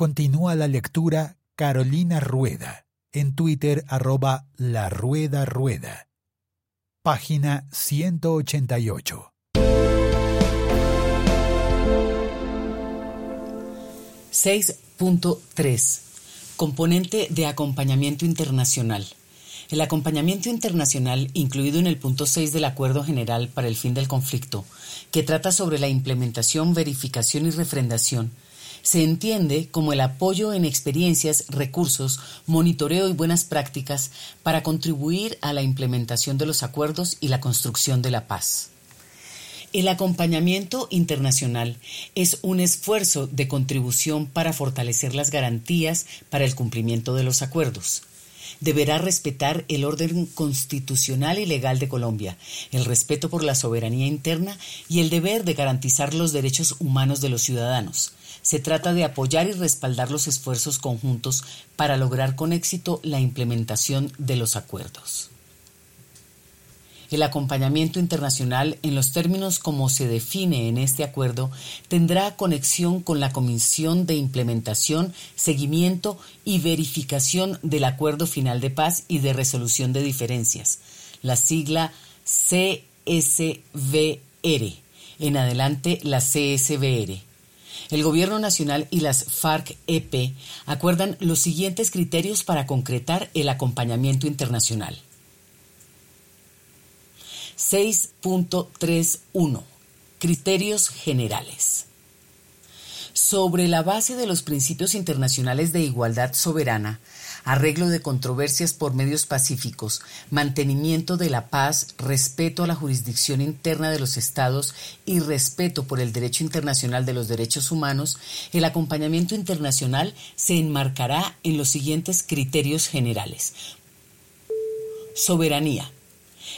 Continúa la lectura Carolina Rueda en Twitter arroba la rueda rueda. Página 188. 6.3 Componente de acompañamiento internacional. El acompañamiento internacional, incluido en el punto 6 del Acuerdo General para el Fin del Conflicto, que trata sobre la implementación, verificación y refrendación, se entiende como el apoyo en experiencias, recursos, monitoreo y buenas prácticas para contribuir a la implementación de los acuerdos y la construcción de la paz. El acompañamiento internacional es un esfuerzo de contribución para fortalecer las garantías para el cumplimiento de los acuerdos deberá respetar el orden constitucional y legal de Colombia, el respeto por la soberanía interna y el deber de garantizar los derechos humanos de los ciudadanos, se trata de apoyar y respaldar los esfuerzos conjuntos para lograr con éxito la implementación de los acuerdos. El acompañamiento internacional, en los términos como se define en este acuerdo, tendrá conexión con la Comisión de Implementación, Seguimiento y Verificación del Acuerdo Final de Paz y de Resolución de Diferencias, la sigla CSVR, en adelante la CSVR el Gobierno Nacional y las FARC-EP acuerdan los siguientes criterios para concretar el acompañamiento internacional. 6.31 Criterios generales. Sobre la base de los principios internacionales de igualdad soberana, arreglo de controversias por medios pacíficos, mantenimiento de la paz, respeto a la jurisdicción interna de los estados y respeto por el derecho internacional de los derechos humanos, el acompañamiento internacional se enmarcará en los siguientes criterios generales. Soberanía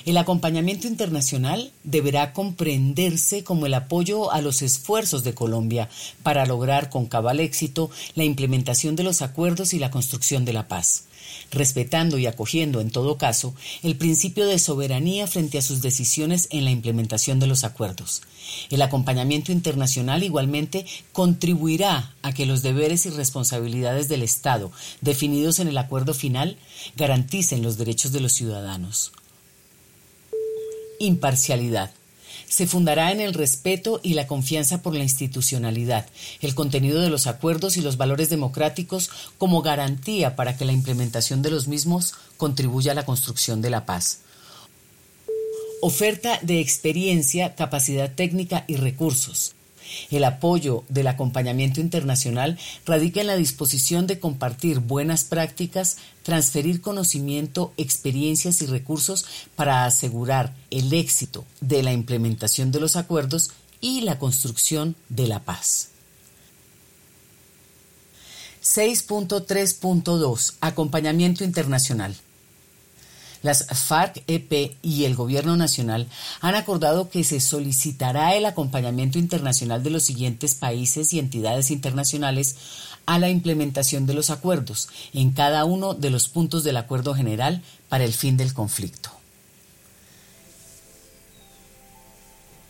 el acompañamiento internacional deberá comprenderse como el apoyo a los esfuerzos de Colombia para lograr con cabal éxito la implementación de los acuerdos y la construcción de la paz, respetando y acogiendo en todo caso el principio de soberanía frente a sus decisiones en la implementación de los acuerdos. El acompañamiento internacional igualmente contribuirá a que los deberes y responsabilidades del Estado definidos en el acuerdo final garanticen los derechos de los ciudadanos imparcialidad. Se fundará en el respeto y la confianza por la institucionalidad, el contenido de los acuerdos y los valores democráticos como garantía para que la implementación de los mismos contribuya a la construcción de la paz. Oferta de experiencia, capacidad técnica y recursos el apoyo del acompañamiento internacional radica en la disposición de compartir buenas prácticas, transferir conocimiento, experiencias y recursos para asegurar el éxito de la implementación de los acuerdos y la construcción de la paz. 6.3.2 Acompañamiento internacional. Las FARC-EP y el Gobierno Nacional han acordado que se solicitará el acompañamiento internacional de los siguientes países y entidades internacionales a la implementación de los acuerdos en cada uno de los puntos del acuerdo general para el fin del conflicto.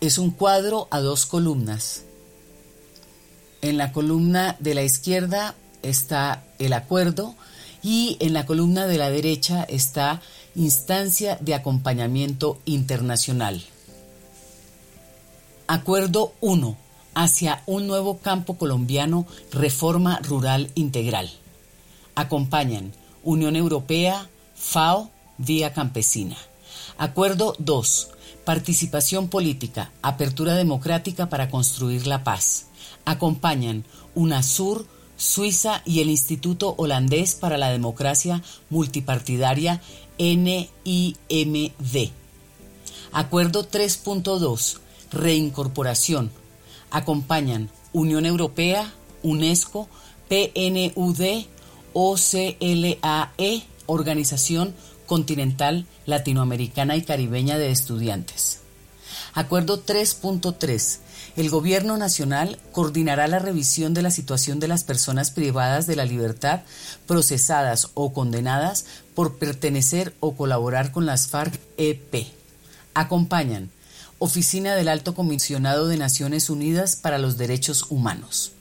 Es un cuadro a dos columnas. En la columna de la izquierda está el acuerdo y en la columna de la derecha está Instancia de Acompañamiento Internacional. Acuerdo 1. Hacia un nuevo campo colombiano, reforma rural integral. Acompañan Unión Europea, FAO, Vía Campesina. Acuerdo 2. Participación política, apertura democrática para construir la paz. Acompañan UNASUR, Suiza y el Instituto Holandés para la Democracia Multipartidaria NIMD. Acuerdo 3.2. Reincorporación. Acompañan Unión Europea, UNESCO, PNUD, OCLAE, Organización Continental Latinoamericana y Caribeña de Estudiantes. Acuerdo 3.3 el Gobierno Nacional coordinará la revisión de la situación de las personas privadas de la libertad, procesadas o condenadas por pertenecer o colaborar con las FARC-EP. Acompañan Oficina del Alto Comisionado de Naciones Unidas para los Derechos Humanos.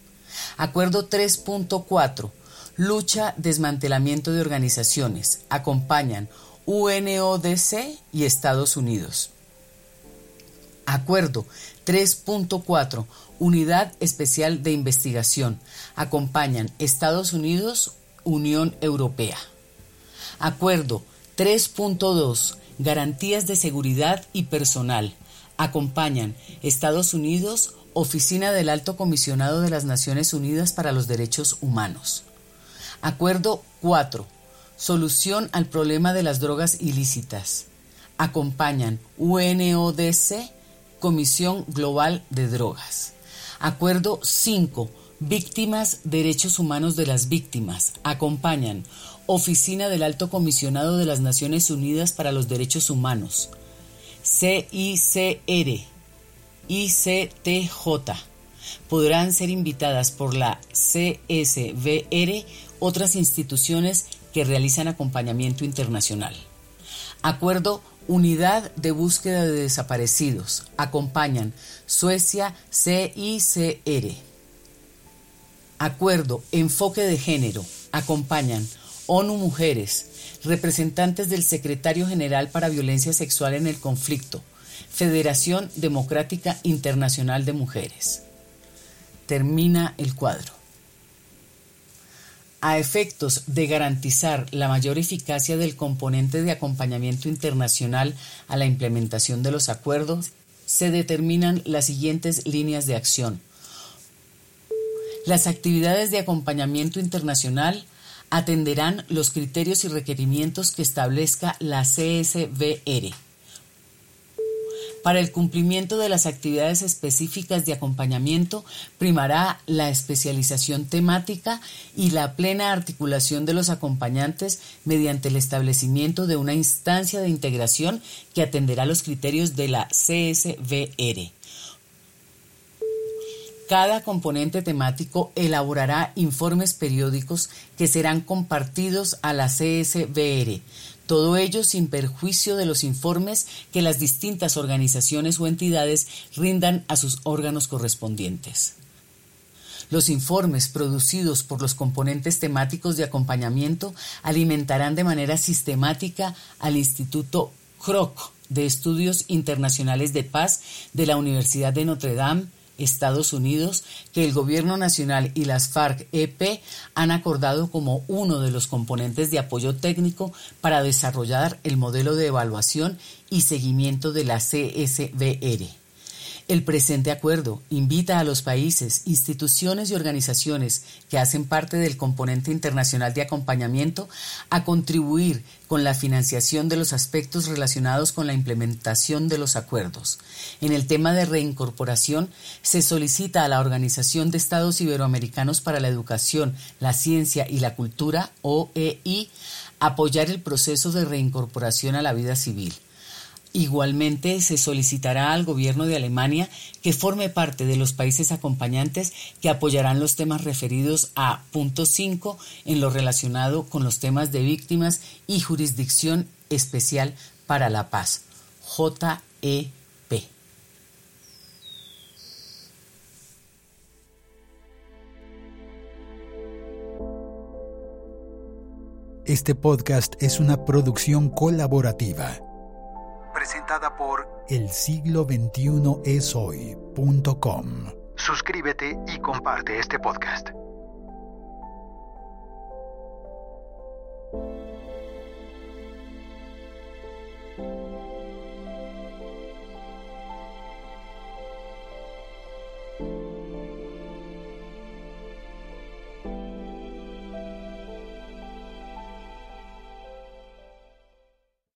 Acuerdo 3.4. Lucha, desmantelamiento de organizaciones. Acompañan UNODC y Estados Unidos. Acuerdo 3.4. Unidad Especial de Investigación. Acompañan Estados Unidos, Unión Europea. Acuerdo 3.2. Garantías de seguridad y personal. Acompañan Estados Unidos, Oficina del Alto Comisionado de las Naciones Unidas para los Derechos Humanos. Acuerdo 4. Solución al problema de las drogas ilícitas. Acompañan UNODC, Comisión Global de Drogas. Acuerdo 5. Víctimas, Derechos Humanos de las Víctimas. Acompañan Oficina del Alto Comisionado de las Naciones Unidas para los Derechos Humanos. CICR. ICTJ. Podrán ser invitadas por la CSVR otras instituciones que realizan acompañamiento internacional. Acuerdo Unidad de Búsqueda de Desaparecidos. Acompañan Suecia CICR. Acuerdo Enfoque de Género. Acompañan ONU Mujeres, representantes del Secretario General para Violencia Sexual en el Conflicto, Federación Democrática Internacional de Mujeres. Termina el cuadro. A efectos de garantizar la mayor eficacia del componente de acompañamiento internacional a la implementación de los acuerdos, se determinan las siguientes líneas de acción. Las actividades de acompañamiento internacional atenderán los criterios y requerimientos que establezca la CSVR para el cumplimiento de las actividades específicas de acompañamiento primará la especialización temática y la plena articulación de los acompañantes mediante el establecimiento de una instancia de integración que atenderá los criterios de la CSVR. Cada componente temático elaborará informes periódicos que serán compartidos a la CSVR todo ello sin perjuicio de los informes que las distintas organizaciones o entidades rindan a sus órganos correspondientes. Los informes producidos por los componentes temáticos de acompañamiento alimentarán de manera sistemática al Instituto CROC de Estudios Internacionales de Paz de la Universidad de Notre Dame, Estados Unidos que el Gobierno Nacional y las FARC-EP han acordado como uno de los componentes de apoyo técnico para desarrollar el modelo de evaluación y seguimiento de la CSBR. El presente acuerdo invita a los países, instituciones y organizaciones que hacen parte del componente internacional de acompañamiento a contribuir con la financiación de los aspectos relacionados con la implementación de los acuerdos. En el tema de reincorporación, se solicita a la Organización de Estados Iberoamericanos para la Educación, la Ciencia y la Cultura, OEI, apoyar el proceso de reincorporación a la vida civil. Igualmente se solicitará al gobierno de Alemania que forme parte de los países acompañantes que apoyarán los temas referidos a punto 5 en lo relacionado con los temas de víctimas y jurisdicción especial para la paz. JEP. Este podcast es una producción colaborativa presentada por el siglo 21 es hoy.com. Suscríbete y comparte este podcast.